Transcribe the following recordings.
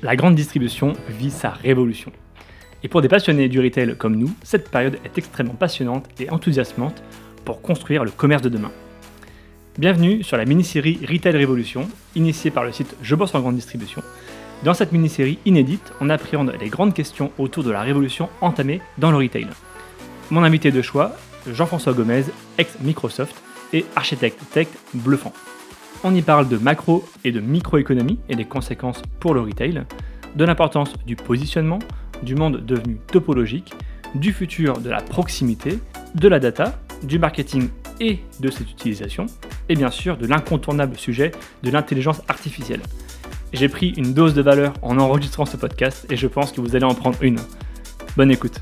La grande distribution vit sa révolution. Et pour des passionnés du retail comme nous, cette période est extrêmement passionnante et enthousiasmante pour construire le commerce de demain. Bienvenue sur la mini-série Retail Révolution, initiée par le site Je bosse en grande distribution. Dans cette mini-série inédite, on appréhende les grandes questions autour de la révolution entamée dans le retail. Mon invité de choix, Jean-François Gomez, ex-Microsoft et architecte tech bluffant. On y parle de macro et de microéconomie et des conséquences pour le retail, de l'importance du positionnement, du monde devenu topologique, du futur de la proximité, de la data, du marketing et de cette utilisation, et bien sûr de l'incontournable sujet de l'intelligence artificielle. J'ai pris une dose de valeur en enregistrant ce podcast et je pense que vous allez en prendre une. Bonne écoute.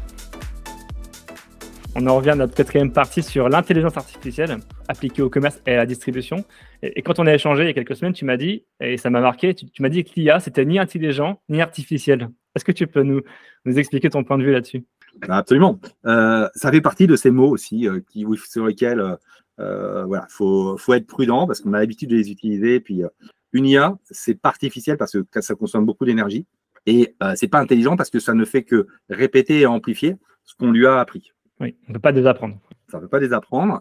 On en revient à notre quatrième partie sur l'intelligence artificielle appliquée au commerce et à la distribution. Et, quand on a échangé il y a quelques semaines, tu m'as dit, et ça m'a marqué, tu, m'as dit que l'IA, c'était ni intelligent ni artificiel. Est-ce que tu peux nous, nous expliquer ton point de vue là-dessus? Bah, Absolument. Euh, ça fait partie de ces mots aussi euh, qui, sur lesquels il euh, voilà, faut, faut, être prudent parce qu'on a l'habitude de les utiliser. Puis une IA, c'est artificiel parce que ça consomme beaucoup d'énergie. Et c'est pas intelligent parce que ça ne fait que répéter et amplifier ce qu'on lui a appris. Oui, on ne peut pas désapprendre. Ça ne peut pas désapprendre.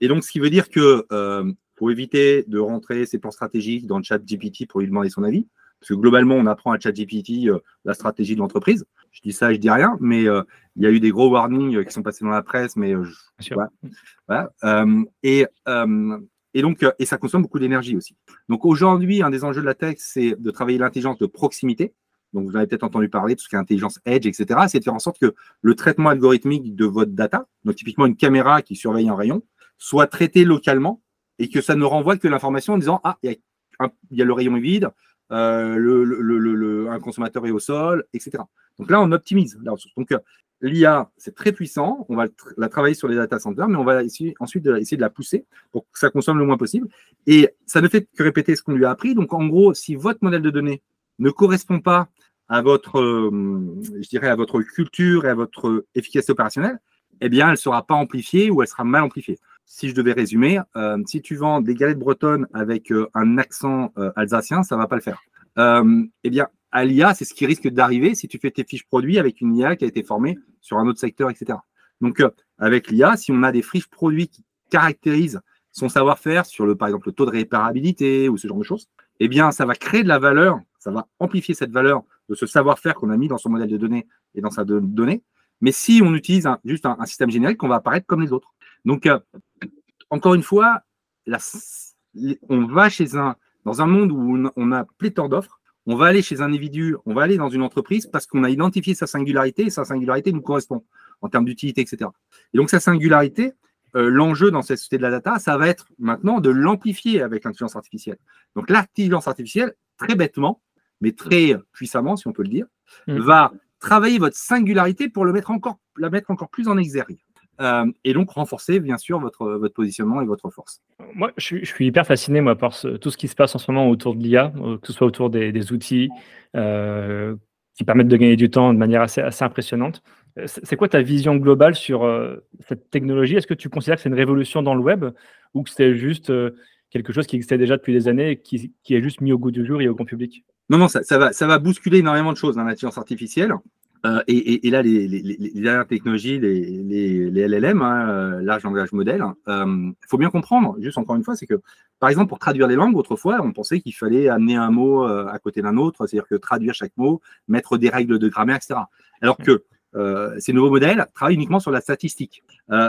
Et donc, ce qui veut dire que euh, faut éviter de rentrer ses plans stratégiques dans le chat GPT pour lui demander son avis. Parce que globalement, on apprend à chat GPT euh, la stratégie de l'entreprise. Je dis ça, je dis rien, mais euh, il y a eu des gros warnings qui sont passés dans la presse, mais je, voilà. et, et donc, et ça consomme beaucoup d'énergie aussi. Donc aujourd'hui, un des enjeux de la tech, c'est de travailler l'intelligence de proximité donc vous avez peut-être entendu parler de tout ce qui est intelligence edge, etc., c'est de faire en sorte que le traitement algorithmique de votre data, donc typiquement une caméra qui surveille un rayon, soit traité localement et que ça ne renvoie que l'information en disant Ah, il y, a le rayon vide, euh, un consommateur est au sol, etc. Donc là, on optimise la ressource. Donc euh, l'IA, c'est très puissant. On va la travailler sur les data centers, mais on va ensuite essayer de la pousser pour que ça consomme le moins possible. Et ça ne fait que répéter ce qu'on lui a appris. Donc en gros, si votre modèle de données ne correspond pas à votre, euh, je dirais, à votre culture et à votre efficacité opérationnelle, eh bien, elle ne sera pas amplifiée ou elle sera mal amplifiée. Si je devais résumer, euh, si tu vends des galettes bretonnes avec euh, un accent alsacien, ça ne va pas le faire. eh bien, à l'IA, c'est ce qui risque d'arriver si tu fais tes fiches produits avec une IA qui a été formée sur un autre secteur, etc. Donc, avec l'IA, si on a des fiches produits qui caractérisent son savoir-faire sur le, par exemple, le taux de réparabilité ou ce genre de choses, eh bien, ça va créer de la valeur, ça va amplifier cette valeur de ce savoir-faire qu'on a mis dans son modèle de données et dans sa donnée. Mais si on utilise juste un, système générique, on va apparaître comme les autres. Donc, euh, encore une fois, on va chez un, dans un monde où on, a pléthore d'offres, on va aller chez un individu, on va aller dans une entreprise parce qu'on a identifié sa singularité et sa singularité nous correspond en termes d'utilité, etc. Et donc, sa singularité, euh, l'enjeu dans cette société de la data, ça va être maintenant de l'amplifier avec l'intelligence artificielle. Donc, l'intelligence artificielle, très bêtement, mais très puissamment, si on peut le dire, mm. va travailler votre singularité pour le mettre encore, la mettre encore plus en exergue. Euh, et donc renforcer bien sûr votre, votre positionnement et votre force. Moi, je suis, hyper fasciné moi, par tout ce qui se passe en ce moment autour de l'IA, euh, que ce soit autour des, outils euh, qui permettent de gagner du temps de manière assez, assez impressionnante. C'est quoi ta vision globale sur cette technologie? Est-ce que tu considères que c'est une révolution dans le web ou que c'est juste quelque chose qui existait déjà depuis des années et qui, qui, est juste mis au goût du jour et au grand public? Non, non, ça, ça, va, ça va bousculer énormément de choses dans l'intelligence artificielle. Euh, et, et, là, les, les, les, dernières technologies, les, les LLM, hein, euh, large langage modèle, il euh, faut bien comprendre, juste encore une fois, c'est que, par exemple, pour traduire les langues, autrefois, on pensait qu'il fallait amener un mot à côté d'un autre, c'est-à-dire que traduire chaque mot, mettre des règles de grammaire, etc. Alors que euh, ces nouveaux modèles travaillent uniquement sur la statistique.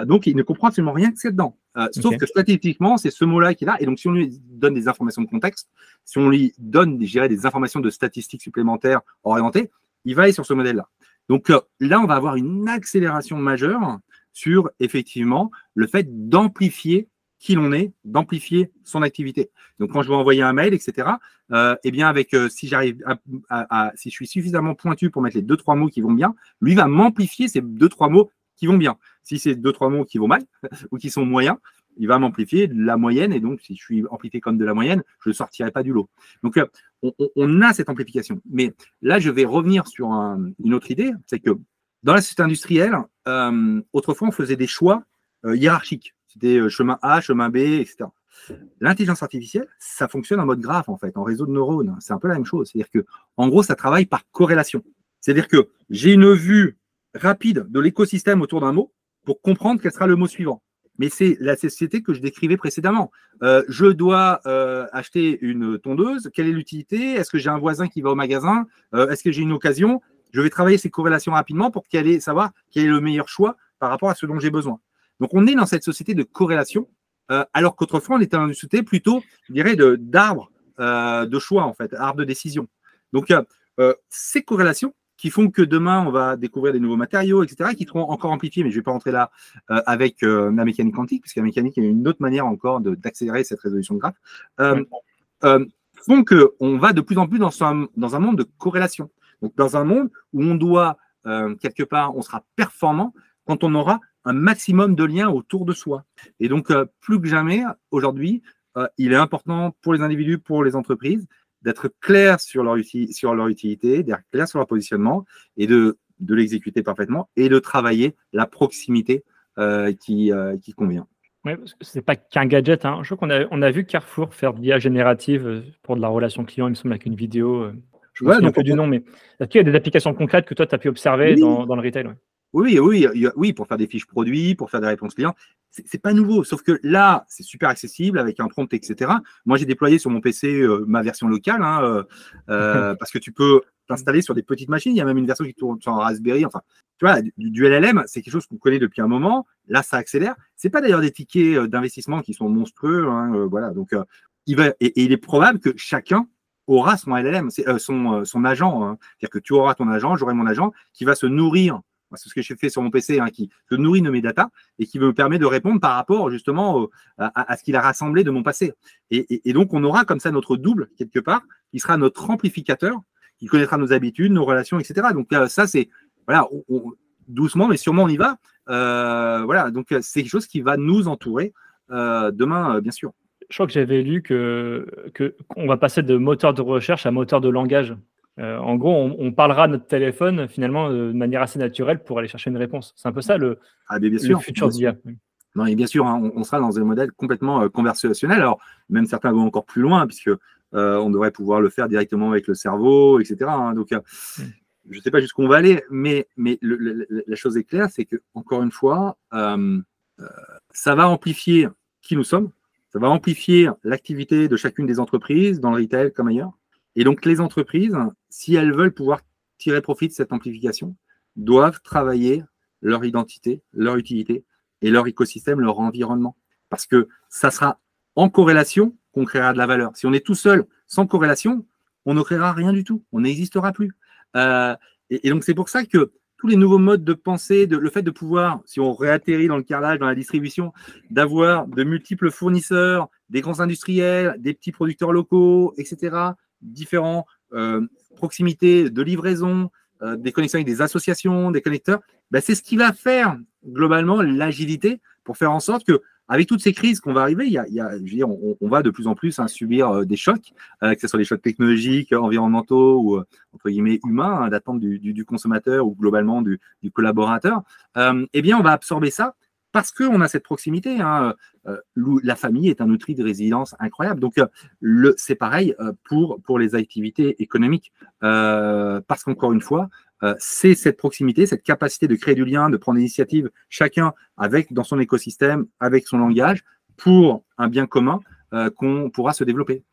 Donc, il ne comprend absolument rien que c'est dedans. Euh, sauf que statistiquement, c'est ce mot-là qui est là. Et donc, si on lui donne des informations de contexte, si on lui donne, des informations de statistiques supplémentaires orientées, il va aller sur ce modèle-là. Donc là, on va avoir une accélération majeure sur effectivement le fait d'amplifier qui l'on est, d'amplifier son activité. Donc, quand je vais envoyer un mail, etc., euh, eh bien, avec euh, si j'arrive à, si je suis suffisamment pointu pour mettre les deux trois mots qui vont bien, lui va m'amplifier ces deux trois mots qui vont bien. Si c'est deux trois mots qui vont mal ou qui sont moyens, il va m'amplifier de la moyenne et donc si je suis amplifié comme de la moyenne, je ne sortirai pas du lot. Donc, euh, on, a cette amplification. Mais là, je vais revenir sur une autre idée, c'est que dans la société industrielle, autrefois, on faisait des choix hiérarchiques. C'était euh, chemin A, chemin B, etc. L'intelligence artificielle, ça fonctionne en mode graphe, en fait, en réseau de neurones. C'est un peu la même chose. C'est-à-dire que, en gros, ça travaille par corrélation. C'est-à-dire que j'ai une vue rapide de l'écosystème autour d'un mot pour comprendre quel sera le mot suivant. Mais c'est la société que je décrivais précédemment. Euh, je dois euh, acheter une tondeuse. Quelle est l'utilité? Est-ce que j'ai un voisin qui va au magasin? Euh, Est-ce que j'ai une occasion? Je vais travailler ces corrélations rapidement pour qu'elle savoir quel est le meilleur choix par rapport à ce dont j'ai besoin. Donc, on est dans cette société de corrélation, alors qu'autrefois, on était dans une société plutôt, je dirais, d'arbres de, choix, en fait, arbre de décision. Donc, ces corrélations, qui font que demain, on va découvrir des nouveaux matériaux, etc., qui seront encore amplifiés, mais je ne vais pas rentrer là euh, avec euh, la mécanique quantique, puisque la mécanique est une autre manière encore d'accélérer cette résolution de graphe, euh, euh, font qu'on va de plus en plus dans un, dans un monde de corrélation. Donc, dans un monde où on doit, quelque part, on sera performant quand on aura un maximum de liens autour de soi. Et donc, plus que jamais, aujourd'hui, il est important pour les individus, pour les entreprises, d'être clair sur leur, sur leur utilité, d'être clair sur leur positionnement et de, de l'exécuter parfaitement et de travailler la proximité euh, qui, euh, qui convient. Oui, ce n'est pas qu'un gadget. Hein. Je crois qu'on a, on a vu Carrefour faire de l'IA générative euh, pour de la relation client, il me semble, avec une vidéo. Je ne me souviens du nom, mais est-ce qu'il y a des applications concrètes que toi, tu as pu observer dans, dans, le retail oui, oui, oui, pour faire des fiches produits, pour faire des réponses clients. C'est pas nouveau, sauf que là, c'est super accessible avec un prompt, etc. Moi, j'ai déployé sur mon PC euh, ma version locale, hein, euh, euh, parce que tu peux t'installer sur des petites machines. Il y a même une version qui tourne sur un Raspberry. Enfin, tu vois, du, LLM, c'est quelque chose qu'on connaît depuis un moment. Là, ça accélère. C'est pas d'ailleurs des tickets d'investissement qui sont monstrueux. Hein, voilà, donc il va et, il est probable que chacun aura son LLM, son, son agent. Hein. C'est-à-dire que tu auras ton agent, j'aurai mon agent qui va se nourrir c'est ce que j'ai fait sur mon PC, hein, qui se nourrit de mes data et qui me permet de répondre par rapport justement à, ce qu'il a rassemblé de mon passé. Et, donc, on aura comme ça notre double, quelque part, qui sera notre amplificateur, qui connaîtra nos habitudes, nos relations, etc. Donc, euh, ça, c'est, voilà, doucement, mais sûrement, on y va. Euh, voilà, donc, euh, c'est quelque chose qui va nous entourer demain, bien sûr. Je crois que j'avais lu qu'on va passer de moteur de recherche à moteur de langage. Euh, en gros, on, parlera à notre téléphone finalement de manière assez naturelle pour aller chercher une réponse. C'est un peu ça le, ah, bien sûr, futur d'IA. Non, et bien sûr, hein, on, sera dans un modèle complètement euh, conversationnel. Alors, même certains vont encore plus loin, puisque euh, on devrait pouvoir le faire directement avec le cerveau, etc. Hein. donc, mm. je ne sais pas jusqu'où on va aller, mais, mais la chose est claire, c'est que encore une fois, ça va amplifier qui nous sommes, ça va amplifier l'activité de chacune des entreprises, dans le retail comme ailleurs. Et donc, les entreprises, si elles veulent pouvoir tirer profit de cette amplification, doivent travailler leur identité, leur utilité et leur écosystème, leur environnement. Parce que ça sera en corrélation qu'on créera de la valeur. Si on est tout seul, sans corrélation, on ne créera rien du tout. On n'existera plus. Euh, et, donc, c'est pour ça que tous les nouveaux modes de pensée, le fait de pouvoir, si on réatterrit dans le carrelage, dans la distribution, d'avoir de multiples fournisseurs, des grands industriels, des petits producteurs locaux, etc., différents euh, proximités de livraison, euh, des connexions avec des associations, des connecteurs, ben, c'est ce qui va faire globalement l'agilité pour faire en sorte que avec toutes ces crises qu'on va arriver, il y a, on, va de plus en plus hein, subir euh, des chocs, que ce soit des chocs technologiques, environnementaux ou entre guillemets humains, hein, d'attente du, consommateur ou globalement du, du collaborateur. eh bien, on va absorber ça parce qu'on a cette proximité. Hein, euh, la famille est un outil de résilience incroyable. Donc, euh, c'est pareil euh, pour, les activités économiques. parce qu'encore une fois, c'est cette proximité, cette capacité de créer du lien, de prendre l'initiative, chacun dans son écosystème, avec son langage, pour un bien commun qu'on pourra se développer.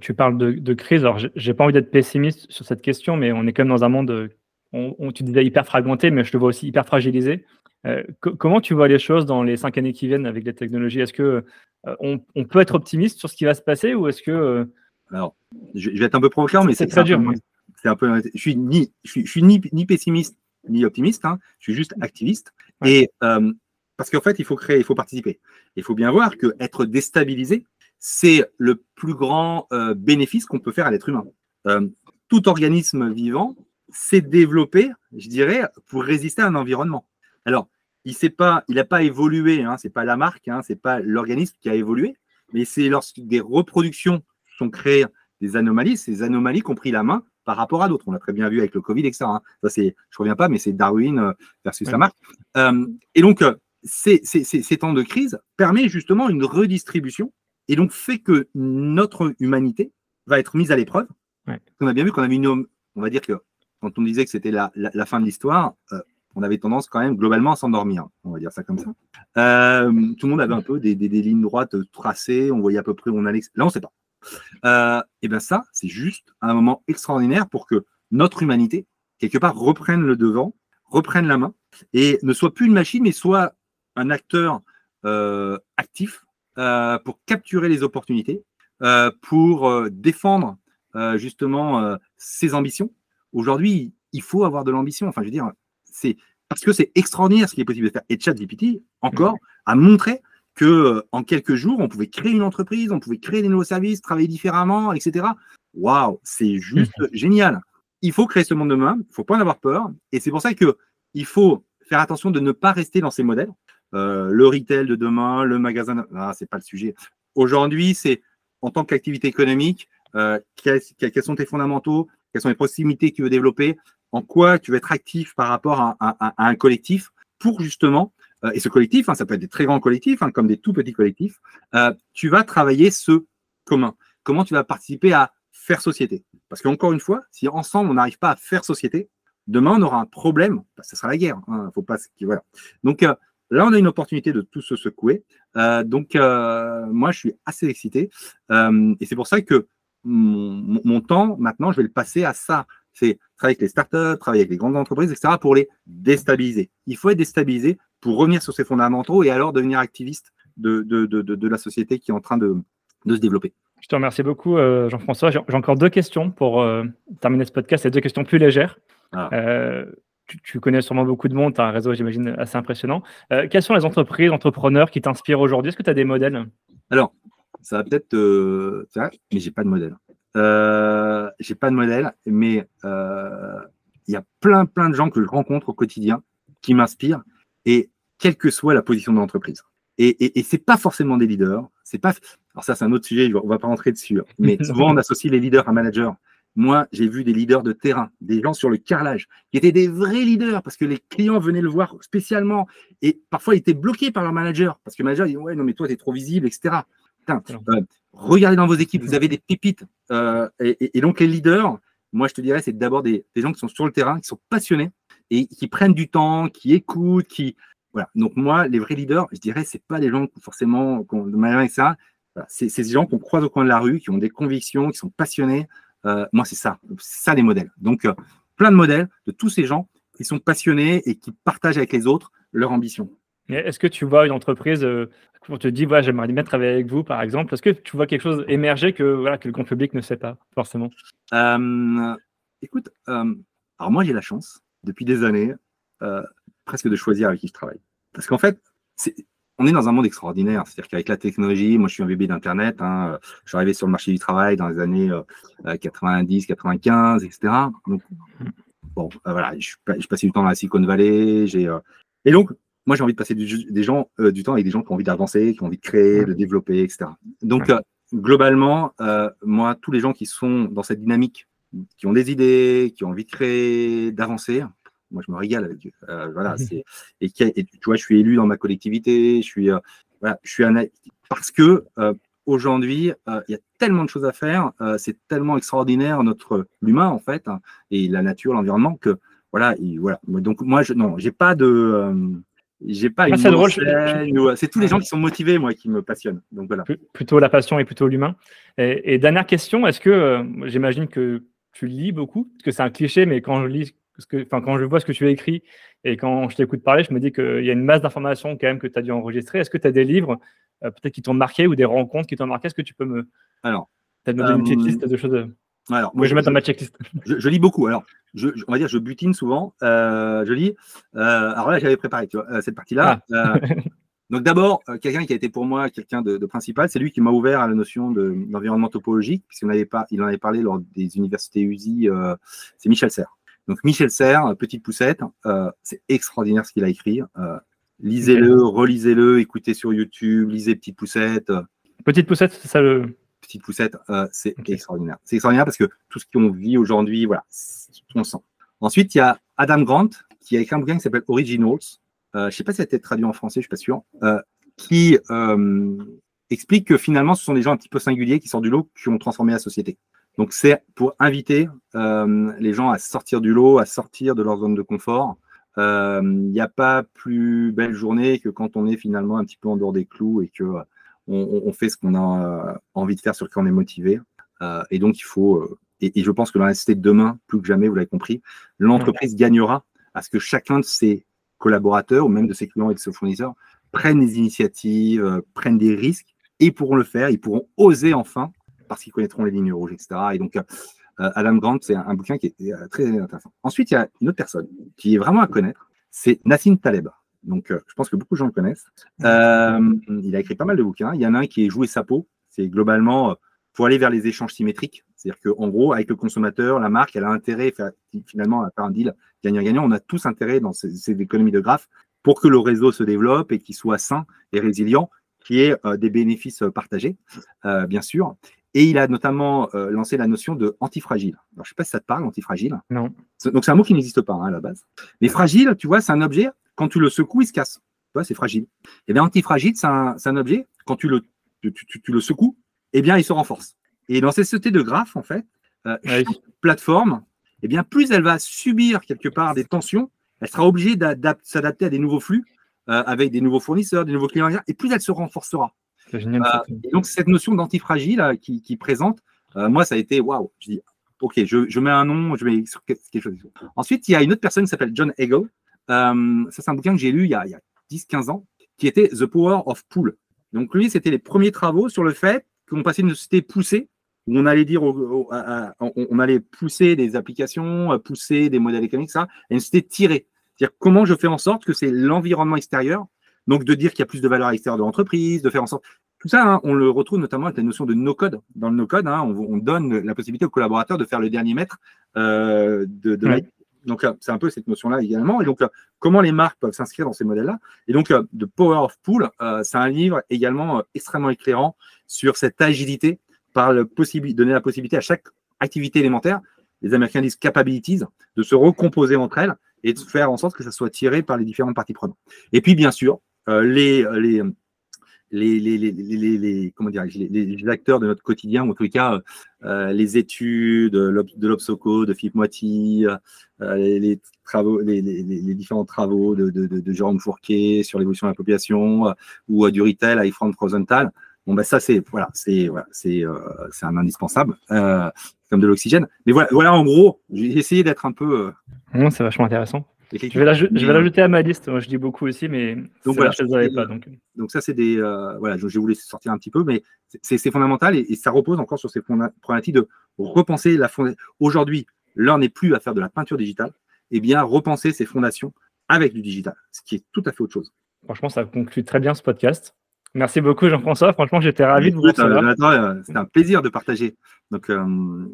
Tu parles de, crise. Alors, j'ai pas envie d'être pessimiste sur cette question, mais on est quand même dans un monde, on, tu disais hyper fragmenté, mais je le vois aussi hyper fragilisé. Euh, comment tu vois les choses dans les cinq années qui viennent avec les technologies? Est-ce que euh, on, peut être optimiste sur ce qui va se passer ou est-ce que euh, Alors, je, vais être un peu provocateur, mais c'est très dur. C'est un peu. Je suis ni, je suis, ni, ni, pessimiste ni optimiste. Hein, je suis juste activiste. Et parce qu'en fait, il faut créer, il faut participer. Il faut bien voir que être déstabilisé, c'est le plus grand bénéfice qu'on peut faire à l'être humain. tout organisme vivant s'est développé, je dirais, pour résister à un environnement. Alors, il n'a pas, pas évolué, hein, ce n'est pas la marque, hein, ce n'est pas l'organisme qui a évolué, mais c'est lorsque des reproductions sont créées des anomalies, ces anomalies ont pris la main par rapport à d'autres. On l'a très bien vu avec le Covid, etc. Hein. Ça, c'est, je ne reviens pas, mais c'est Darwin euh, versus la marque. Euh, et donc, euh, ces, temps de crise permettent justement une redistribution et donc fait que notre humanité va être mise à l'épreuve. On a bien vu qu'on avait une, on va dire que quand on disait que c'était la, fin de l'histoire, euh, on avait tendance quand même globalement à s'endormir, on va dire ça comme ça. Euh, tout le monde avait un peu des, lignes droites tracées, on voyait à peu près où on allait. Là, on ne sait pas. Euh, et bien ça, c'est juste un moment extraordinaire pour que notre humanité, quelque part, reprenne le devant, reprenne la main, et ne soit plus une machine, mais soit un acteur actif pour capturer les opportunités, pour défendre justement ses ambitions. Aujourd'hui, il faut avoir de l'ambition. Enfin, je veux dire, c'est parce que c'est extraordinaire ce qui est possible de faire. Et ChatGPT, encore, a montré que euh, en quelques jours, on pouvait créer une entreprise, on pouvait créer des nouveaux services, travailler différemment, etc. Waouh, c'est juste génial. Il faut créer ce monde de demain, il ne faut pas en avoir peur. Et c'est pour ça qu'il faut faire attention de ne pas rester dans ces modèles. Euh, le retail de demain, le magasin, ah, c'est pas le sujet. Aujourd'hui, c'est en tant qu'activité économique, euh, quels, sont tes fondamentaux, quelles sont les proximités que tu veux développer, en quoi tu veux être actif par rapport à, un collectif pour justement, euh, et ce collectif, hein, ça peut être des très grands collectifs, hein, comme des tout petits collectifs, euh, tu vas travailler ce commun. Comment tu vas participer à faire société? Parce qu'encore une fois, si ensemble on n'arrive pas à faire société, demain on aura un problème, que ce sera la guerre. Hein, faut pas, voilà. Donc euh, là, on a une opportunité de tout se secouer. donc moi, je suis assez excité, et c'est pour ça que mon, temps, maintenant, je vais le passer à ça. C'est travailler avec les startups, travailler avec les grandes entreprises, etc., pour les déstabiliser. Il faut être déstabilisé pour revenir sur ses fondamentaux et alors devenir activiste de, de, de, de la société qui est en train de, se développer. Je te remercie beaucoup, euh, Jean-François. J'ai encore deux questions pour euh, terminer ce podcast. C'est deux questions plus légères. Ah. Euh, tu, connais sûrement beaucoup de monde, tu as un réseau, j'imagine, assez impressionnant. quelles sont les entreprises, entrepreneurs qui t'inspirent aujourd'hui? Est-ce que tu as des modèles? Alors, ça va peut-être euh, mais j'ai pas de modèle. Euh, j'ai pas de modèle, mais euh, il y a plein, plein de gens que je rencontre au quotidien qui m'inspirent, et quelle que soit la position de l'entreprise. Et, et, et c'est pas forcément des leaders. C'est pas. Alors ça, c'est un autre sujet. On va pas rentrer dessus. Hein. Mais souvent, on associe les leaders à managers. Moi, j'ai vu des leaders de terrain, des gens sur le carrelage, qui étaient des vrais leaders parce que les clients venaient le voir spécialement et parfois ils étaient bloqués par leur manager parce que le manager dit Ouais, non, mais toi, tu es trop visible, etc. Euh, regardez dans vos équipes, vous avez des pépites. Euh, et, donc, les leaders, moi, je te dirais, c'est d'abord des, gens qui sont sur le terrain, qui sont passionnés et qui prennent du temps, qui écoutent, qui. Voilà. Donc, moi, les vrais leaders, je dirais, c'est pas des gens forcément de manière ça. C'est des gens qu'on croise au coin de la rue, qui ont des convictions, qui sont passionnés. Euh, moi, c'est ça. C'est ça les modèles. Donc, plein de modèles de tous ces gens qui sont passionnés et qui partagent avec les autres leur ambition. Est-ce que tu vois une entreprise, euh, on te dit, voilà, j'aimerais bien travailler avec vous, par exemple, est-ce que tu vois quelque chose émerger que, voilà, que le grand public ne sait pas forcément euh, Écoute, euh, alors moi j'ai la chance, depuis des années, presque de choisir avec qui je travaille. Parce qu'en fait, on est dans un monde extraordinaire. C'est-à-dire qu'avec la technologie, moi je suis un bébé d'Internet, hein, je suis arrivé sur le marché du travail dans les années 90, 95, etc. Donc, bon, voilà, je, du temps dans la Silicon Valley, j'ai et donc, moi, j'ai envie de passer du, des gens, euh, du temps avec des gens qui ont envie d'avancer, qui ont envie de créer, de développer, etc. Donc, euh, globalement, euh, moi, tous les gens qui sont dans cette dynamique, qui ont des idées, qui ont envie de créer, d'avancer, moi, je me régale avec eux. voilà, c'est et, tu vois, je suis élu dans ma collectivité, je suis, voilà, je suis un parce que aujourd'hui, il y a tellement de choses à faire, c'est tellement extraordinaire notre l'humain en fait, hein, et la nature, l'environnement que voilà, voilà. Donc moi, je non, j'ai pas de j'ai pas ah, une c'est tous les gens qui sont motivés, moi, qui me passionnent. Donc voilà. Plutôt la passion et plutôt l'humain. Et, dernière question, est-ce que euh, j'imagine que tu lis beaucoup, parce que c'est un cliché, mais quand je lis, que, quand je vois ce que tu as écrit et quand je t'écoute parler, je me dis qu'il y a une masse d'informations quand même que tu as dû enregistrer. Est-ce que tu as des livres euh, peut-être qui t'ont marqué ou des rencontres qui t'ont marqué? Est-ce que tu peux me, Alors, une petite euh, liste de choses alors, moi, je, vais mettre dans ma checklist. Je, lis beaucoup. Alors, je, on va dire, je butine souvent. Euh, je lis. Euh, alors là, j'avais préparé tu vois, euh, cette partie-là. Ah. donc, d'abord, quelqu'un qui a été pour moi quelqu'un de, principal, c'est lui qui m'a ouvert à la notion d'environnement topologique, puisqu'il en avait parlé lors des universités USI. c'est Michel Serres. Donc, Michel Serres, petite poussette, c'est extraordinaire ce qu'il a écrit. lisez-le, relisez-le, écoutez sur YouTube, lisez Petite Poussette. Petite Poussette, c'est ça le petite poussette, euh, c'est extraordinaire. C'est extraordinaire parce que tout ce qu'on vit aujourd'hui, voilà, on sent. Ensuite, il y a Adam Grant qui a écrit un bouquin qui s'appelle Originals. Euh, je ne sais pas si ça a été traduit en français, je ne suis pas sûr. Euh, qui explique que finalement, ce sont des gens un petit peu singuliers qui sortent du lot, qui ont transformé la société. Donc, c'est pour inviter les gens à sortir du lot, à sortir de leur zone de confort. Il n'y a pas plus belle journée que quand on est finalement un petit peu en dehors des clous et que on, fait ce qu'on a envie de faire, sur lequel on est motivé. et donc, il faut. Et, et, je pense que dans la de demain, plus que jamais, vous l'avez compris, l'entreprise gagnera à ce que chacun de ses collaborateurs ou même de ses clients et de ses fournisseurs prennent des initiatives, euh, prennent des risques et pourront le faire, ils pourront oser enfin parce qu'ils connaîtront les lignes rouges, etc. Et donc, euh, Adam Grant, c'est un, bouquin qui est euh, très intéressant. Ensuite, il y a une autre personne qui est vraiment à connaître, c'est Nassim Taleb. Donc, je pense que beaucoup de gens le connaissent. il a écrit pas mal de bouquins. Il y en a un qui est Jouer sa peau. C'est globalement pour aller vers les échanges symétriques. C'est-à-dire qu'en gros, avec le consommateur, la marque, elle a intérêt finalement à faire un deal gagnant-gagnant. On a tous intérêt dans ces, économies de graphes pour que le réseau se développe et qu'il soit sain et résilient, qui ait euh, des bénéfices euh, partagés, euh, bien sûr. Et il a notamment lancé la notion de antifragile. Alors, je ne sais pas si ça te parle, antifragile. Non. Donc, c'est un mot qui n'existe pas hein, à la base. Mais fragile, tu vois, c'est un objet, quand tu le secoues, il se casse. Tu vois, c'est fragile. Et eh bien, antifragile, c'est un, un, objet, quand tu le, tu, tu, le secoues, eh bien, il se renforce. Et dans ces sociétés de graphes, en fait, chaque plateforme, eh bien, plus elle va subir quelque part des tensions, elle sera obligée de s'adapter à des nouveaux flux euh, avec des nouveaux fournisseurs, des nouveaux clients, et plus elle se renforcera. Génial, euh, donc, cette notion d'antifragile euh, qui, qui, présente, moi, ça a été waouh. Je dis, OK, je, mets un nom, je mets quelque chose. Ensuite, il y a une autre personne qui s'appelle John Eagle. ça, c'est un bouquin que j'ai lu il y a, a 10-15 ans, qui était The Power of Pool. Donc, lui, c'était les premiers travaux sur le fait qu'on passait une société poussée où on allait dire, on, allait pousser des applications, pousser des modèles économiques, ça, et c'était tirer. C'est-à-dire comment je fais en sorte que c'est l'environnement extérieur, donc de dire qu'il y a plus de valeur à l'extérieur de l'entreprise, de faire en sorte. Tout ça, hein, on le retrouve notamment avec la notion de no-code. Dans le no-code, hein, on, donne la possibilité aux collaborateurs de faire le dernier mètre euh, de, de Donc, c'est un peu cette notion-là également. Et donc, comment les marques peuvent s'inscrire dans ces modèles-là? Et donc, The Power of Pool, euh, c'est un livre également extrêmement éclairant sur cette agilité par le donner la possibilité à chaque activité élémentaire, les Américains disent capabilities, de se recomposer entre elles et de faire en sorte que ça soit tiré par les différentes parties prenantes. Et puis, bien sûr, euh, les, les, les, les, comment les, acteurs de notre quotidien, ou en tout cas euh, les études de l'Obsoco, de Philippe Moiti, euh, les, travaux, les, différents travaux de, de, de, Jérôme Fourquet sur l'évolution de la population, ou du retail avec Frank Rosenthal, Bon, ben ça, c'est voilà, voilà, c'est euh, un indispensable, euh, comme de l'oxygène. Mais voilà, voilà, en gros, j'ai essayé d'être un peu. Euh, c'est vachement intéressant. Je vais, l'ajouter à ma liste. Moi, je dis beaucoup aussi, mais donc voilà, je ne pas. Donc. donc ça, c'est des voilà, je, voulais sortir un petit peu, mais c'est fondamental et, ça repose encore sur ces problématiques de repenser la fondation. Aujourd'hui, l'heure n'est plus à faire de la peinture digitale, et bien repenser ces fondations avec du digital, ce qui est tout à fait autre chose. Franchement, ça conclut très bien ce podcast. Merci beaucoup, Jean-François. Franchement, j'étais ravi de vous recevoir. Euh, c'était un plaisir de partager. Donc, euh,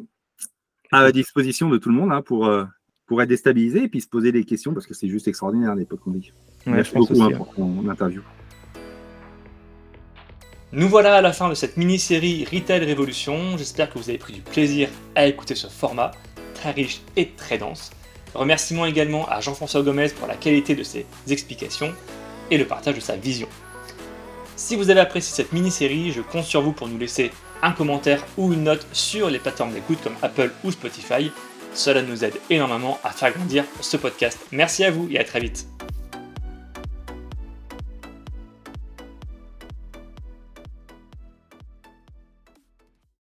à la disposition de tout le monde hein, pour, euh, pour être déstabilisé et puis se poser des questions parce que c'est juste extraordinaire l'époque qu'on vit. Merci beaucoup hein, pour ton interview. Nous voilà à la fin de cette mini-série Retail Révolution. J'espère que vous avez pris du plaisir à écouter ce format très riche et très dense. Remerciements également à Jean-François Gomez pour la qualité de ses explications et le partage de sa vision. Si vous avez apprécié cette mini-série, je compte sur vous pour nous laisser un commentaire ou une note sur les plateformes d'écoute comme Apple ou Spotify. Cela nous aide énormément à faire grandir ce podcast. Merci à vous et à très vite.